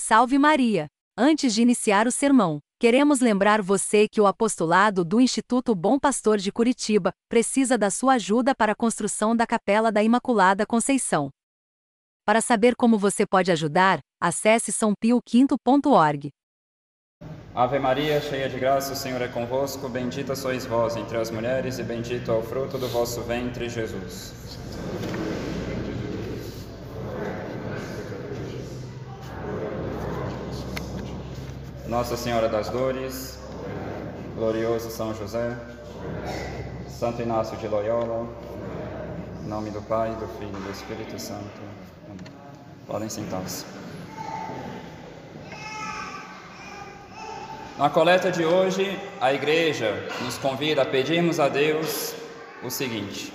Salve Maria! Antes de iniciar o sermão, queremos lembrar você que o apostolado do Instituto Bom Pastor de Curitiba precisa da sua ajuda para a construção da Capela da Imaculada Conceição. Para saber como você pode ajudar, acesse sãopioquinto.org. Ave Maria, cheia de graça, o Senhor é convosco, bendita sois vós entre as mulheres e bendito é o fruto do vosso ventre, Jesus. Nossa Senhora das Dores, glorioso São José, Santo Inácio de Loyola, em nome do Pai, do Filho e do Espírito Santo. Amém. Podem sentar-se. Na coleta de hoje, a igreja nos convida a pedirmos a Deus o seguinte: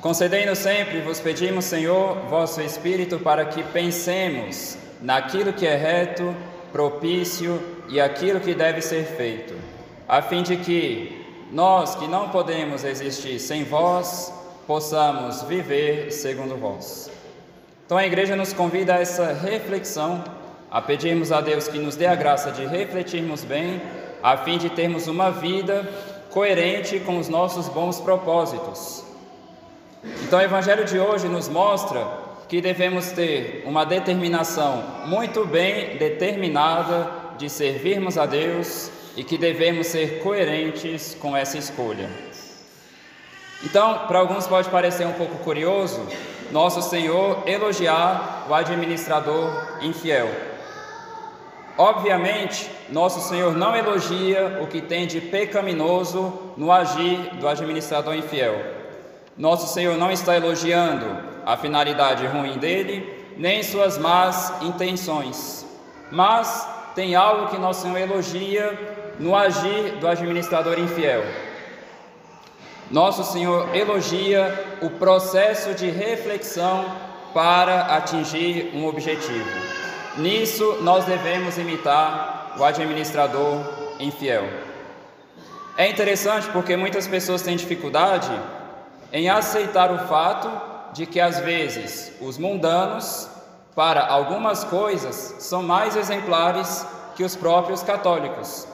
Concedei-nos sempre, vos pedimos, Senhor, vosso Espírito, para que pensemos naquilo que é reto propício e aquilo que deve ser feito, a fim de que nós que não podemos existir sem vós, possamos viver segundo vós. Então a igreja nos convida a essa reflexão, a pedirmos a Deus que nos dê a graça de refletirmos bem, a fim de termos uma vida coerente com os nossos bons propósitos. Então o evangelho de hoje nos mostra que devemos ter uma determinação muito bem determinada de servirmos a Deus e que devemos ser coerentes com essa escolha. Então, para alguns pode parecer um pouco curioso nosso Senhor elogiar o administrador infiel. Obviamente, nosso Senhor não elogia o que tem de pecaminoso no agir do administrador infiel. Nosso Senhor não está elogiando a finalidade ruim dele, nem suas más intenções. Mas tem algo que nosso Senhor elogia no agir do administrador infiel. Nosso Senhor elogia o processo de reflexão para atingir um objetivo. Nisso nós devemos imitar o administrador infiel. É interessante porque muitas pessoas têm dificuldade em aceitar o fato de que às vezes os mundanos, para algumas coisas, são mais exemplares que os próprios católicos.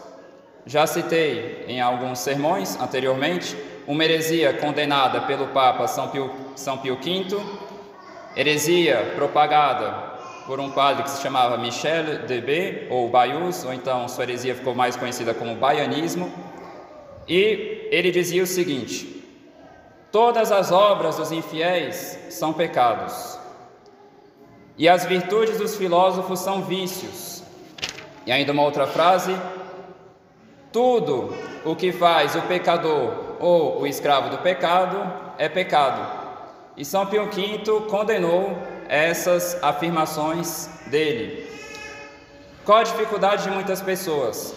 Já citei em alguns sermões anteriormente uma heresia condenada pelo Papa São Pio, São Pio V, heresia propagada por um padre que se chamava Michel de B, ou Baius, ou então sua heresia ficou mais conhecida como baianismo, e ele dizia o seguinte: Todas as obras dos infiéis são pecados, e as virtudes dos filósofos são vícios. E ainda uma outra frase: tudo o que faz o pecador ou o escravo do pecado é pecado. E São Pio V condenou essas afirmações dele. Qual a dificuldade de muitas pessoas?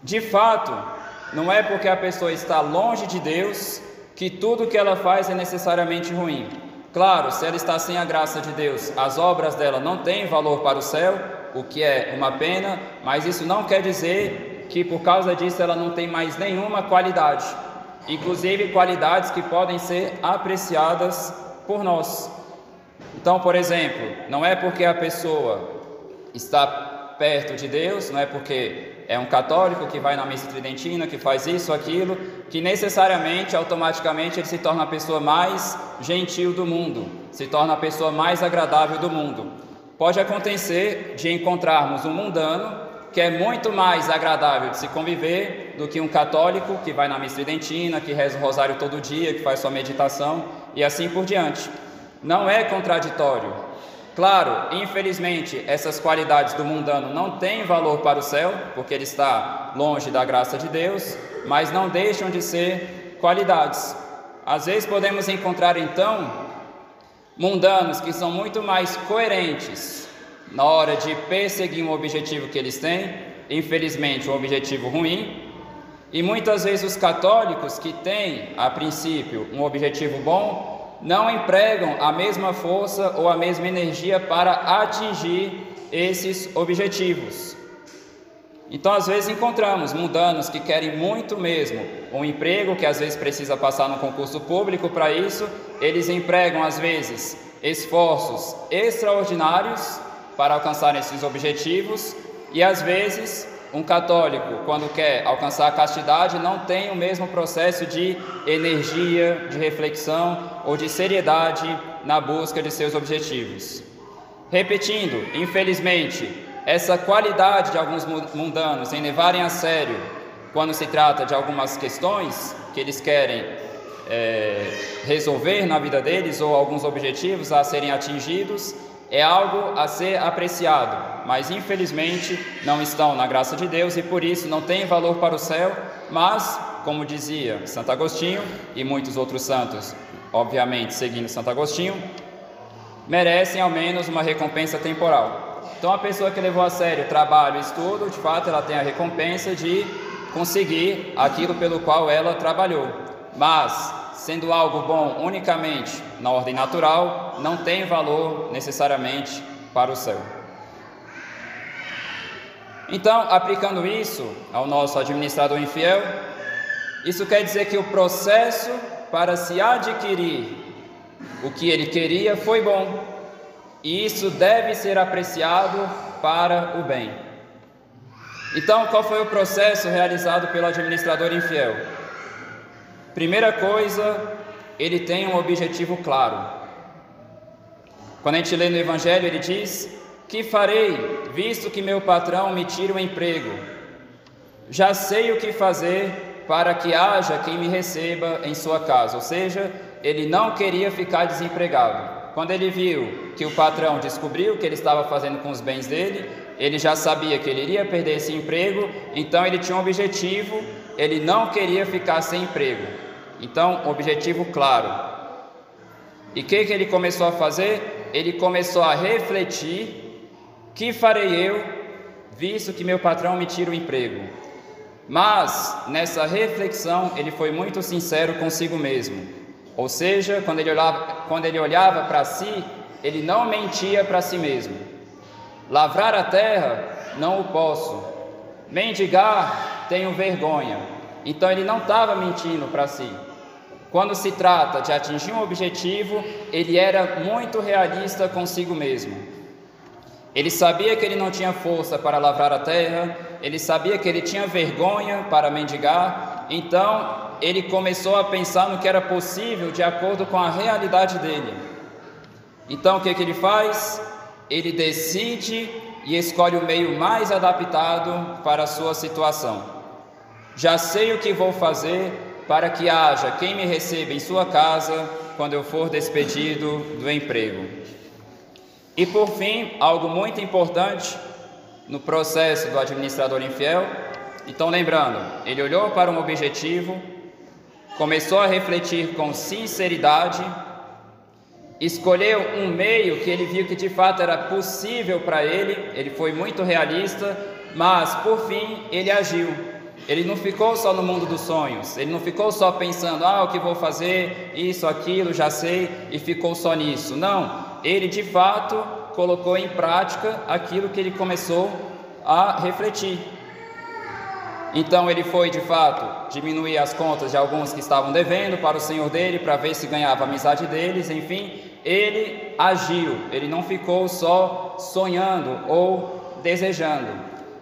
De fato, não é porque a pessoa está longe de Deus que tudo que ela faz é necessariamente ruim. Claro, se ela está sem a graça de Deus, as obras dela não têm valor para o céu, o que é uma pena, mas isso não quer dizer que por causa disso ela não tem mais nenhuma qualidade, inclusive qualidades que podem ser apreciadas por nós. Então, por exemplo, não é porque a pessoa está perto de Deus, não é porque é um católico que vai na missa tridentina, que faz isso, aquilo, que necessariamente, automaticamente, ele se torna a pessoa mais gentil do mundo, se torna a pessoa mais agradável do mundo. Pode acontecer de encontrarmos um mundano que é muito mais agradável de se conviver do que um católico que vai na missa tridentina, que reza o rosário todo dia, que faz sua meditação e assim por diante. Não é contraditório, Claro, infelizmente, essas qualidades do mundano não têm valor para o céu, porque ele está longe da graça de Deus, mas não deixam de ser qualidades. Às vezes podemos encontrar então mundanos que são muito mais coerentes na hora de perseguir um objetivo que eles têm, infelizmente um objetivo ruim, e muitas vezes os católicos que têm a princípio um objetivo bom, não empregam a mesma força ou a mesma energia para atingir esses objetivos. Então, às vezes, encontramos mundanos que querem muito mesmo um emprego, que às vezes precisa passar no concurso público para isso, eles empregam, às vezes, esforços extraordinários para alcançar esses objetivos, e às vezes um católico, quando quer alcançar a castidade, não tem o mesmo processo de energia, de reflexão ou de seriedade na busca de seus objetivos. Repetindo, infelizmente, essa qualidade de alguns mundanos em levarem a sério quando se trata de algumas questões que eles querem é, resolver na vida deles ou alguns objetivos a serem atingidos, é algo a ser apreciado, mas infelizmente não estão na graça de Deus e por isso não têm valor para o céu, mas, como dizia Santo Agostinho e muitos outros santos, obviamente seguindo Santo Agostinho, merecem ao menos uma recompensa temporal. Então, a pessoa que levou a sério trabalho e estudo, de fato, ela tem a recompensa de conseguir aquilo pelo qual ela trabalhou. Mas, sendo algo bom unicamente na ordem natural, não tem valor necessariamente para o céu. Então, aplicando isso ao nosso administrador infiel, isso quer dizer que o processo para se adquirir o que ele queria foi bom, e isso deve ser apreciado para o bem. Então, qual foi o processo realizado pelo administrador infiel? Primeira coisa, ele tem um objetivo claro. Quando a gente lê no Evangelho, ele diz: Que farei, visto que meu patrão me tira o emprego? Já sei o que fazer para que haja quem me receba em sua casa. Ou seja, ele não queria ficar desempregado. Quando ele viu que o patrão descobriu o que ele estava fazendo com os bens dele, ele já sabia que ele iria perder esse emprego, então ele tinha um objetivo, ele não queria ficar sem emprego. Então, objetivo claro. E o que, que ele começou a fazer? Ele começou a refletir: que farei eu, visto que meu patrão me tira o emprego? Mas, nessa reflexão, ele foi muito sincero consigo mesmo. Ou seja, quando ele olhava, quando ele olhava para si, ele não mentia para si mesmo. Lavrar a terra, não o posso. Mendigar, tenho vergonha. Então ele não estava mentindo para si. Quando se trata de atingir um objetivo, ele era muito realista consigo mesmo. Ele sabia que ele não tinha força para lavrar a terra, ele sabia que ele tinha vergonha para mendigar, então ele começou a pensar no que era possível de acordo com a realidade dele. Então o que, que ele faz? Ele decide e escolhe o meio mais adaptado para a sua situação. Já sei o que vou fazer para que haja quem me receba em sua casa quando eu for despedido do emprego. E por fim, algo muito importante no processo do administrador infiel. Então, lembrando, ele olhou para um objetivo, começou a refletir com sinceridade, escolheu um meio que ele viu que de fato era possível para ele, ele foi muito realista, mas por fim ele agiu. Ele não ficou só no mundo dos sonhos, ele não ficou só pensando, ah, o que vou fazer, isso, aquilo, já sei, e ficou só nisso. Não, ele de fato colocou em prática aquilo que ele começou a refletir. Então ele foi de fato diminuir as contas de alguns que estavam devendo para o senhor dele para ver se ganhava a amizade deles, enfim, ele agiu, ele não ficou só sonhando ou desejando.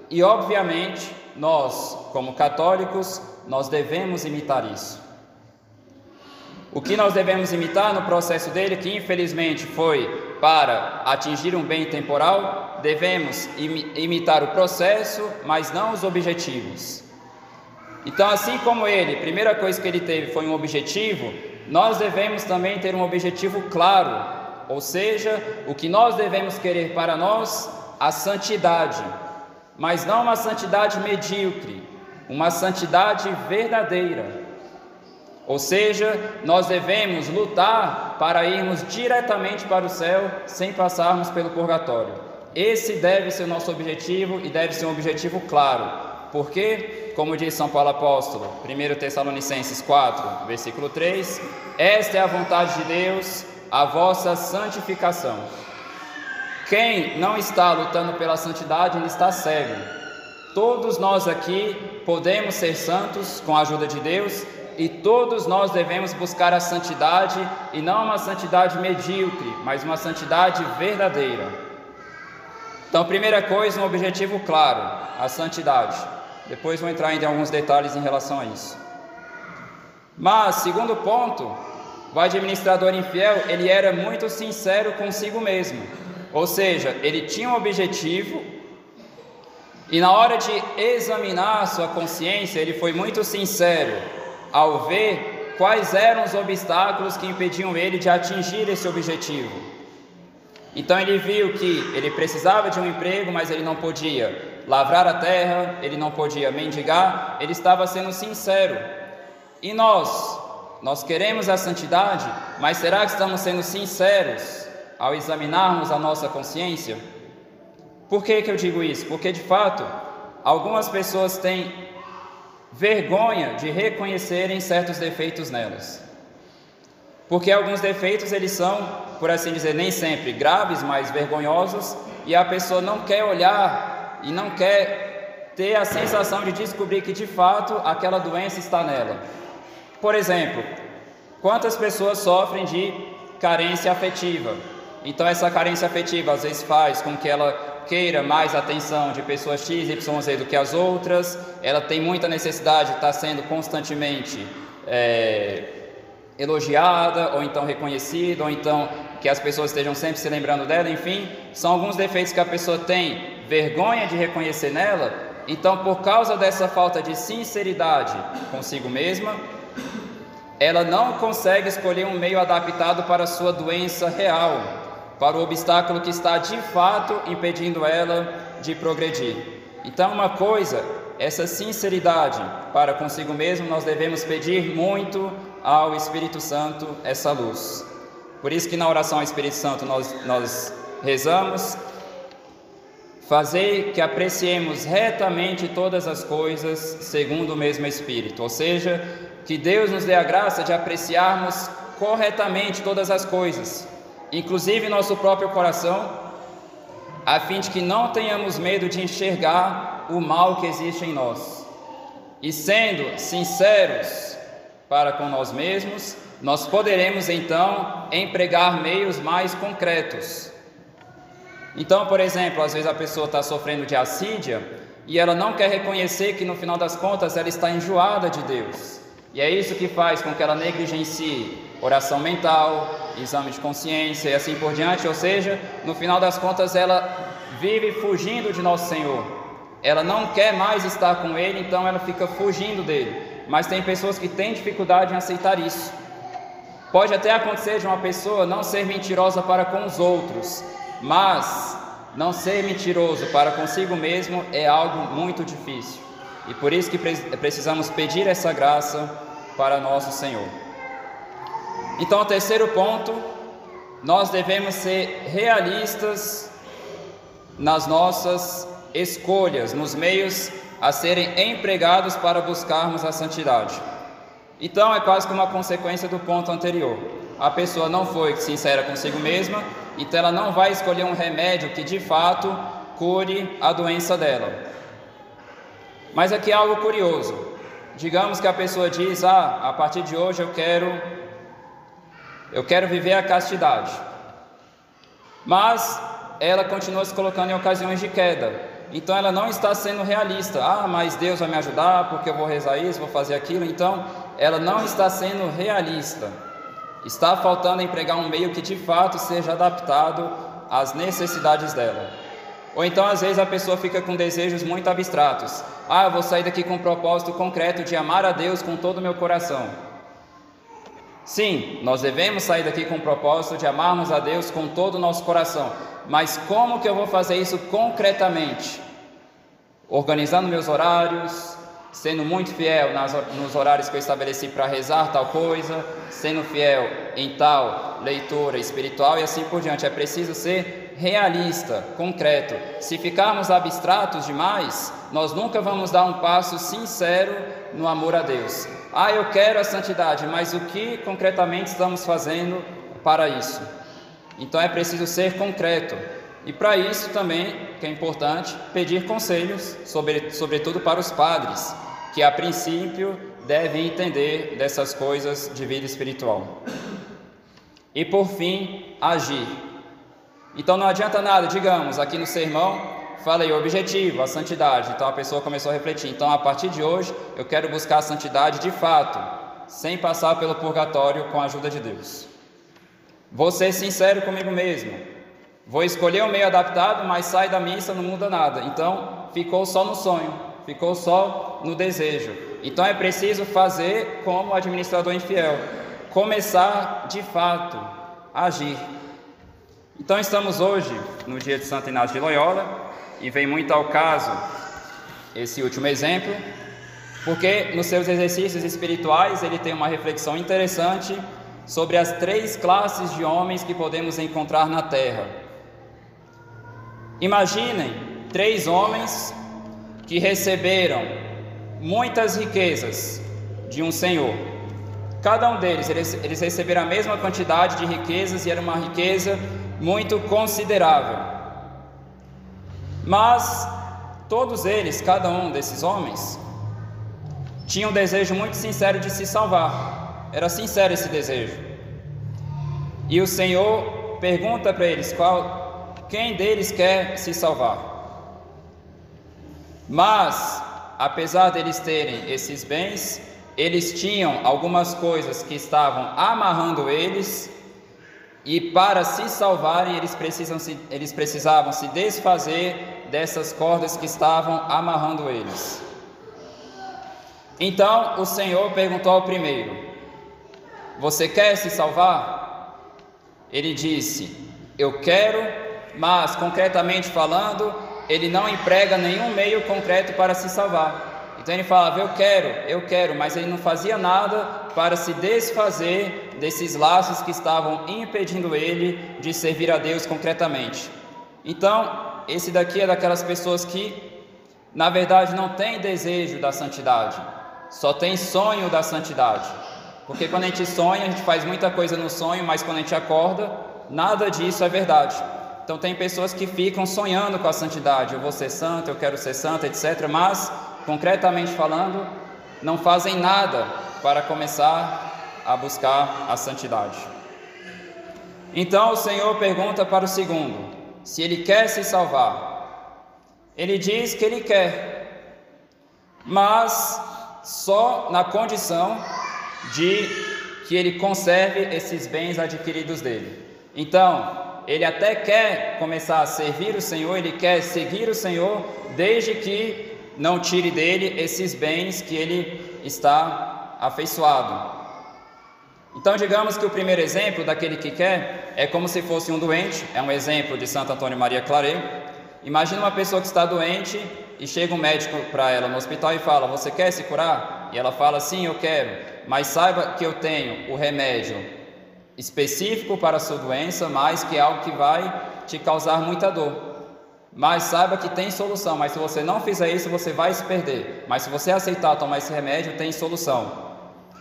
E obviamente, nós, como católicos, nós devemos imitar isso. O que nós devemos imitar no processo dele, que infelizmente foi para atingir um bem temporal, devemos imitar o processo, mas não os objetivos. Então, assim como ele, a primeira coisa que ele teve foi um objetivo, nós devemos também ter um objetivo claro, ou seja, o que nós devemos querer para nós, a santidade, mas não uma santidade medíocre, uma santidade verdadeira. Ou seja, nós devemos lutar para irmos diretamente para o céu sem passarmos pelo purgatório. Esse deve ser o nosso objetivo e deve ser um objetivo claro. Porque, como diz São Paulo Apóstolo, 1 Tessalonicenses 4, versículo 3, esta é a vontade de Deus, a vossa santificação. Quem não está lutando pela santidade, ele está cego. Todos nós aqui podemos ser santos com a ajuda de Deus, e todos nós devemos buscar a santidade e não uma santidade medíocre, mas uma santidade verdadeira. Então, primeira coisa, um objetivo claro, a santidade. Depois vou entrar em alguns detalhes em relação a isso. Mas, segundo ponto, o administrador infiel, ele era muito sincero consigo mesmo. Ou seja, ele tinha um objetivo e na hora de examinar sua consciência, ele foi muito sincero ao ver quais eram os obstáculos que impediam ele de atingir esse objetivo. Então ele viu que ele precisava de um emprego, mas ele não podia lavrar a terra, ele não podia mendigar, ele estava sendo sincero. E nós, nós queremos a santidade, mas será que estamos sendo sinceros ao examinarmos a nossa consciência? Por que, que eu digo isso? Porque de fato, algumas pessoas têm vergonha de reconhecerem certos defeitos nelas. Porque alguns defeitos eles são, por assim dizer, nem sempre graves, mas vergonhosos, e a pessoa não quer olhar e não quer ter a sensação de descobrir que de fato aquela doença está nela. Por exemplo, quantas pessoas sofrem de carência afetiva? Então essa carência afetiva às vezes faz com que ela queira mais atenção de pessoas X, Y, Z do que as outras, ela tem muita necessidade de estar sendo constantemente é, elogiada, ou então reconhecida, ou então que as pessoas estejam sempre se lembrando dela, enfim, são alguns defeitos que a pessoa tem vergonha de reconhecer nela. Então, por causa dessa falta de sinceridade consigo mesma, ela não consegue escolher um meio adaptado para a sua doença real, para o obstáculo que está de fato impedindo ela de progredir. Então, uma coisa, essa sinceridade para consigo mesmo, nós devemos pedir muito ao Espírito Santo essa luz. Por isso que na oração ao Espírito Santo nós, nós rezamos, fazei que apreciemos retamente todas as coisas segundo o mesmo Espírito, ou seja, que Deus nos dê a graça de apreciarmos corretamente todas as coisas, inclusive nosso próprio coração, a fim de que não tenhamos medo de enxergar o mal que existe em nós. E sendo sinceros para com nós mesmos, nós poderemos então empregar meios mais concretos. Então, por exemplo, às vezes a pessoa está sofrendo de assídia e ela não quer reconhecer que no final das contas ela está enjoada de Deus. E é isso que faz com que ela negligencie oração mental, exame de consciência e assim por diante, ou seja, no final das contas ela vive fugindo de nosso Senhor. Ela não quer mais estar com Ele, então ela fica fugindo dele mas tem pessoas que têm dificuldade em aceitar isso. Pode até acontecer de uma pessoa não ser mentirosa para com os outros, mas não ser mentiroso para consigo mesmo é algo muito difícil. E por isso que precisamos pedir essa graça para nosso Senhor. Então, o terceiro ponto, nós devemos ser realistas nas nossas escolhas, nos meios a serem empregados para buscarmos a santidade. Então é quase que uma consequência do ponto anterior. A pessoa não foi sincera consigo mesma, então ela não vai escolher um remédio que de fato cure a doença dela. Mas aqui é algo curioso. Digamos que a pessoa diz: "Ah, a partir de hoje eu quero eu quero viver a castidade". Mas ela continua se colocando em ocasiões de queda. Então ela não está sendo realista. Ah, mas Deus vai me ajudar porque eu vou rezar isso, vou fazer aquilo. Então ela não está sendo realista. Está faltando empregar um meio que de fato seja adaptado às necessidades dela. Ou então às vezes a pessoa fica com desejos muito abstratos. Ah, eu vou sair daqui com um propósito concreto de amar a Deus com todo o meu coração. Sim, nós devemos sair daqui com o propósito de amarmos a Deus com todo o nosso coração, mas como que eu vou fazer isso concretamente? Organizando meus horários, sendo muito fiel nas, nos horários que eu estabeleci para rezar tal coisa, sendo fiel em tal leitura espiritual e assim por diante. É preciso ser realista, concreto. Se ficarmos abstratos demais, nós nunca vamos dar um passo sincero no amor a Deus. Ah, eu quero a santidade, mas o que concretamente estamos fazendo para isso? Então é preciso ser concreto. E para isso também, que é importante, pedir conselhos, sobre, sobretudo para os padres, que a princípio devem entender dessas coisas de vida espiritual. E por fim, agir. Então não adianta nada, digamos, aqui no sermão, falei o objetivo, a santidade. Então a pessoa começou a refletir. Então a partir de hoje eu quero buscar a santidade de fato, sem passar pelo purgatório com a ajuda de Deus. Vou ser sincero comigo mesmo. Vou escolher o meio adaptado, mas sai da missa não muda nada. Então ficou só no sonho, ficou só no desejo. Então é preciso fazer como administrador infiel, começar de fato a agir. Então estamos hoje no dia de Santo Inácio de Loyola e vem muito ao caso esse último exemplo, porque nos seus exercícios espirituais ele tem uma reflexão interessante sobre as três classes de homens que podemos encontrar na terra. Imaginem três homens que receberam muitas riquezas de um senhor. Cada um deles, eles, receberam a mesma quantidade de riquezas e era uma riqueza muito considerável. Mas todos eles, cada um desses homens, tinha um desejo muito sincero de se salvar. Era sincero esse desejo. E o Senhor pergunta para eles qual quem deles quer se salvar. Mas, apesar deles terem esses bens, eles tinham algumas coisas que estavam amarrando eles e para se salvarem, eles, precisam se, eles precisavam se desfazer dessas cordas que estavam amarrando eles. Então o Senhor perguntou ao primeiro: Você quer se salvar? Ele disse: Eu quero, mas concretamente falando, ele não emprega nenhum meio concreto para se salvar. Então ele falava: Eu quero, eu quero, mas ele não fazia nada para se desfazer desses laços que estavam impedindo ele de servir a Deus concretamente. Então, esse daqui é daquelas pessoas que, na verdade, não tem desejo da santidade, só tem sonho da santidade. Porque quando a gente sonha, a gente faz muita coisa no sonho, mas quando a gente acorda, nada disso é verdade. Então, tem pessoas que ficam sonhando com a santidade: eu vou ser santo, eu quero ser santo, etc. Mas concretamente falando, não fazem nada para começar a buscar a santidade. Então o Senhor pergunta para o segundo se ele quer se salvar. Ele diz que ele quer, mas só na condição de que ele conserve esses bens adquiridos dele. Então, ele até quer começar a servir o Senhor, ele quer seguir o Senhor, desde que não tire dele esses bens que ele está afeiçoado. Então, digamos que o primeiro exemplo daquele que quer é como se fosse um doente, é um exemplo de Santo Antônio Maria Claret. Imagina uma pessoa que está doente e chega um médico para ela no hospital e fala: Você quer se curar? E ela fala: Sim, eu quero, mas saiba que eu tenho o remédio específico para a sua doença, mas que é algo que vai te causar muita dor. Mas saiba que tem solução, mas se você não fizer isso, você vai se perder. Mas se você aceitar tomar esse remédio, tem solução.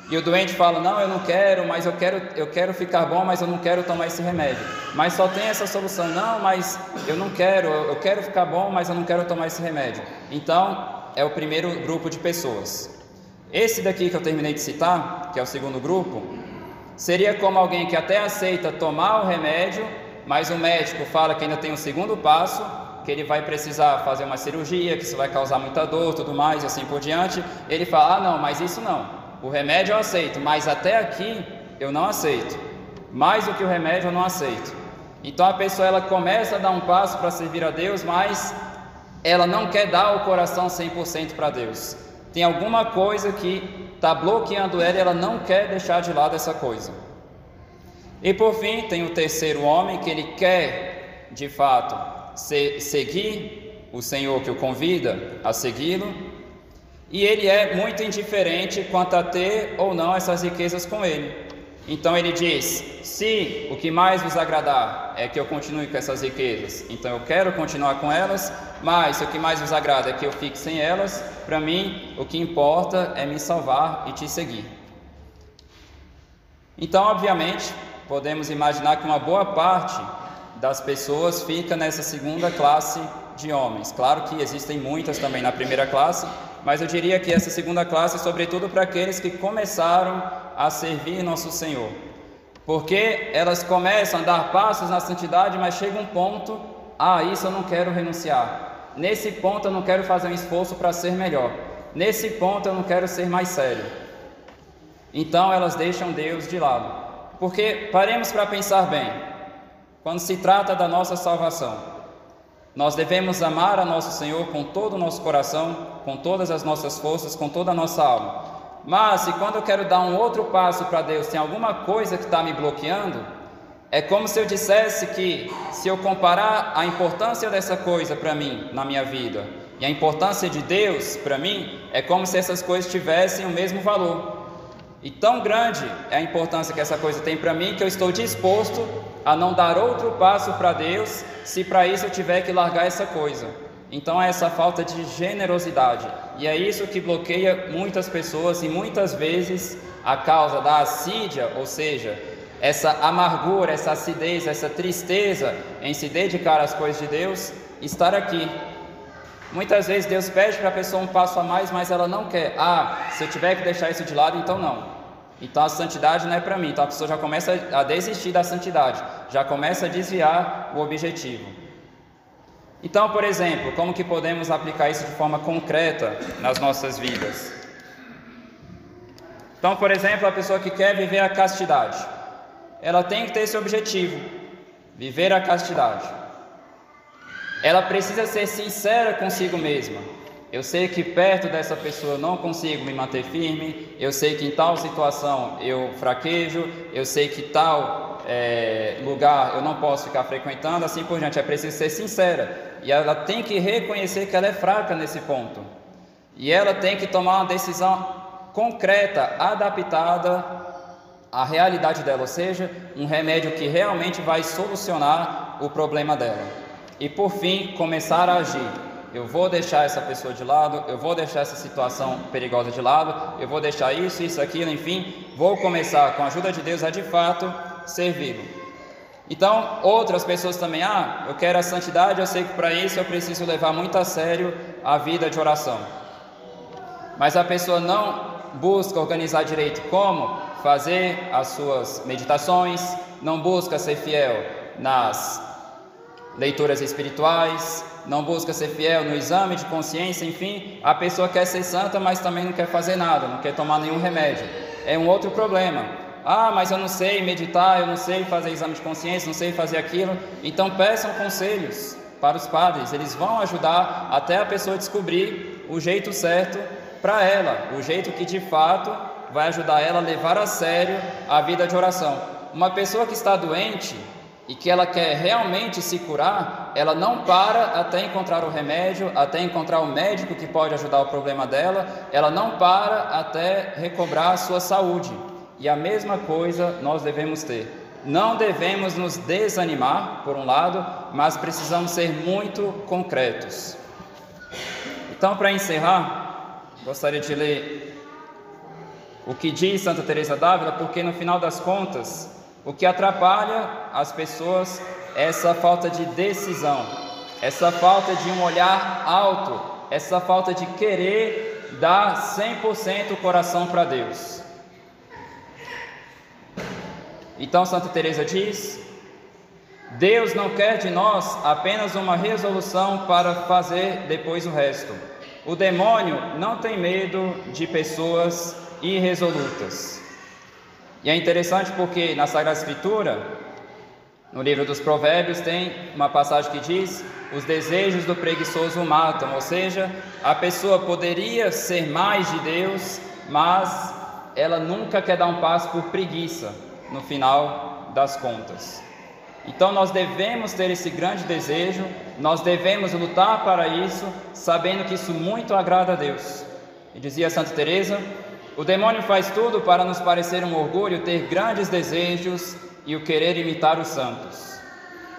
E o doente fala: "Não, eu não quero, mas eu quero, eu quero ficar bom, mas eu não quero tomar esse remédio". Mas só tem essa solução: "Não, mas eu não quero, eu quero ficar bom, mas eu não quero tomar esse remédio". Então, é o primeiro grupo de pessoas. Esse daqui que eu terminei de citar, que é o segundo grupo, seria como alguém que até aceita tomar o remédio, mas o médico fala que ainda tem um segundo passo que ele vai precisar fazer uma cirurgia, que isso vai causar muita dor, tudo mais e assim por diante. Ele fala: "Ah, não, mas isso não. O remédio eu aceito, mas até aqui eu não aceito. Mais do que o remédio eu não aceito". Então a pessoa ela começa a dar um passo para servir a Deus, mas ela não quer dar o coração 100% para Deus. Tem alguma coisa que está bloqueando ela e ela não quer deixar de lado essa coisa. E por fim, tem o terceiro homem que ele quer, de fato, se, seguir o Senhor que o convida a segui-lo, e ele é muito indiferente quanto a ter ou não essas riquezas com ele. Então ele diz: se o que mais vos agradar é que eu continue com essas riquezas, então eu quero continuar com elas, mas se o que mais vos agrada é que eu fique sem elas, para mim o que importa é me salvar e te seguir. Então, obviamente, podemos imaginar que uma boa parte das pessoas fica nessa segunda classe de homens. Claro que existem muitas também na primeira classe, mas eu diria que essa segunda classe é sobretudo para aqueles que começaram a servir nosso Senhor. Porque elas começam a dar passos na santidade, mas chega um ponto, ah, isso eu não quero renunciar. Nesse ponto eu não quero fazer um esforço para ser melhor. Nesse ponto eu não quero ser mais sério. Então elas deixam Deus de lado. Porque paremos para pensar bem. Quando se trata da nossa salvação, nós devemos amar a nosso Senhor com todo o nosso coração, com todas as nossas forças, com toda a nossa alma. Mas se quando eu quero dar um outro passo para Deus, tem alguma coisa que está me bloqueando, é como se eu dissesse que se eu comparar a importância dessa coisa para mim na minha vida e a importância de Deus para mim, é como se essas coisas tivessem o mesmo valor. E tão grande é a importância que essa coisa tem para mim que eu estou disposto a não dar outro passo para Deus se para isso eu tiver que largar essa coisa. Então é essa falta de generosidade. E é isso que bloqueia muitas pessoas e muitas vezes a causa da assídia, ou seja, essa amargura, essa acidez, essa tristeza em se dedicar às coisas de Deus, estar aqui. Muitas vezes Deus pede para a pessoa um passo a mais, mas ela não quer. Ah, se eu tiver que deixar isso de lado, então não. Então a santidade não é para mim. Então a pessoa já começa a desistir da santidade, já começa a desviar o objetivo. Então, por exemplo, como que podemos aplicar isso de forma concreta nas nossas vidas? Então, por exemplo, a pessoa que quer viver a castidade, ela tem que ter esse objetivo, viver a castidade. Ela precisa ser sincera consigo mesma. Eu sei que perto dessa pessoa não consigo me manter firme, eu sei que em tal situação eu fraquejo, eu sei que tal é, lugar eu não posso ficar frequentando, assim por diante. É preciso ser sincera e ela tem que reconhecer que ela é fraca nesse ponto. E ela tem que tomar uma decisão concreta, adaptada à realidade dela, ou seja, um remédio que realmente vai solucionar o problema dela. E por fim, começar a agir. Eu vou deixar essa pessoa de lado, eu vou deixar essa situação perigosa de lado, eu vou deixar isso, isso, aquilo, enfim, vou começar com a ajuda de Deus a de fato servi-lo. Então, outras pessoas também, ah, eu quero a santidade, eu sei que para isso eu preciso levar muito a sério a vida de oração. Mas a pessoa não busca organizar direito como fazer as suas meditações, não busca ser fiel nas leituras espirituais, não busca ser fiel no exame de consciência, enfim, a pessoa quer ser santa, mas também não quer fazer nada, não quer tomar nenhum remédio. É um outro problema. Ah, mas eu não sei meditar, eu não sei fazer exame de consciência, não sei fazer aquilo. Então peçam conselhos para os padres, eles vão ajudar até a pessoa descobrir o jeito certo para ela, o jeito que de fato vai ajudar ela a levar a sério a vida de oração. Uma pessoa que está doente, e que ela quer realmente se curar, ela não para até encontrar o remédio, até encontrar o médico que pode ajudar o problema dela, ela não para até recobrar a sua saúde. E a mesma coisa nós devemos ter. Não devemos nos desanimar, por um lado, mas precisamos ser muito concretos. Então, para encerrar, gostaria de ler o que diz Santa Teresa d'Ávila, porque no final das contas, o que atrapalha as pessoas é essa falta de decisão, essa falta de um olhar alto, essa falta de querer dar 100% o coração para Deus. Então Santa Teresa diz: Deus não quer de nós apenas uma resolução para fazer depois o resto. O demônio não tem medo de pessoas irresolutas. E é interessante porque na Sagrada Escritura, no livro dos Provérbios, tem uma passagem que diz: Os desejos do preguiçoso matam, ou seja, a pessoa poderia ser mais de Deus, mas ela nunca quer dar um passo por preguiça no final das contas. Então nós devemos ter esse grande desejo, nós devemos lutar para isso, sabendo que isso muito agrada a Deus. E dizia Santa Teresa, o demônio faz tudo para nos parecer um orgulho ter grandes desejos e o querer imitar os santos.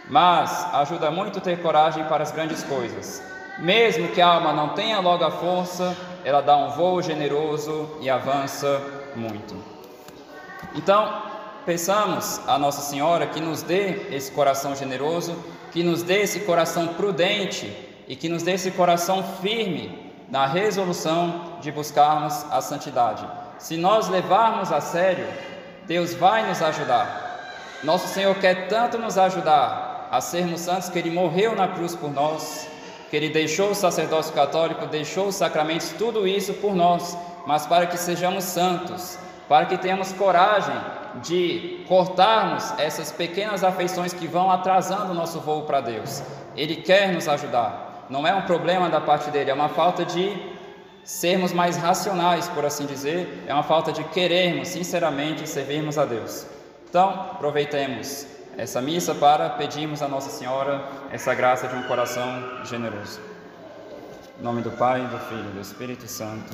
Mas ajuda muito ter coragem para as grandes coisas. Mesmo que a alma não tenha logo a força, ela dá um voo generoso e avança muito. Então, peçamos a Nossa Senhora que nos dê esse coração generoso, que nos dê esse coração prudente e que nos dê esse coração firme na resolução de buscarmos a santidade. Se nós levarmos a sério, Deus vai nos ajudar. Nosso Senhor quer tanto nos ajudar a sermos santos que Ele morreu na cruz por nós, que Ele deixou o sacerdócio católico, deixou os sacramentos, tudo isso por nós, mas para que sejamos santos, para que tenhamos coragem de cortarmos essas pequenas afeições que vão atrasando o nosso voo para Deus. Ele quer nos ajudar. Não é um problema da parte dele, é uma falta de sermos mais racionais, por assim dizer, é uma falta de querermos sinceramente servirmos a Deus. Então, aproveitemos essa missa para pedirmos a Nossa Senhora essa graça de um coração generoso. Em nome do Pai, do Filho e do Espírito Santo.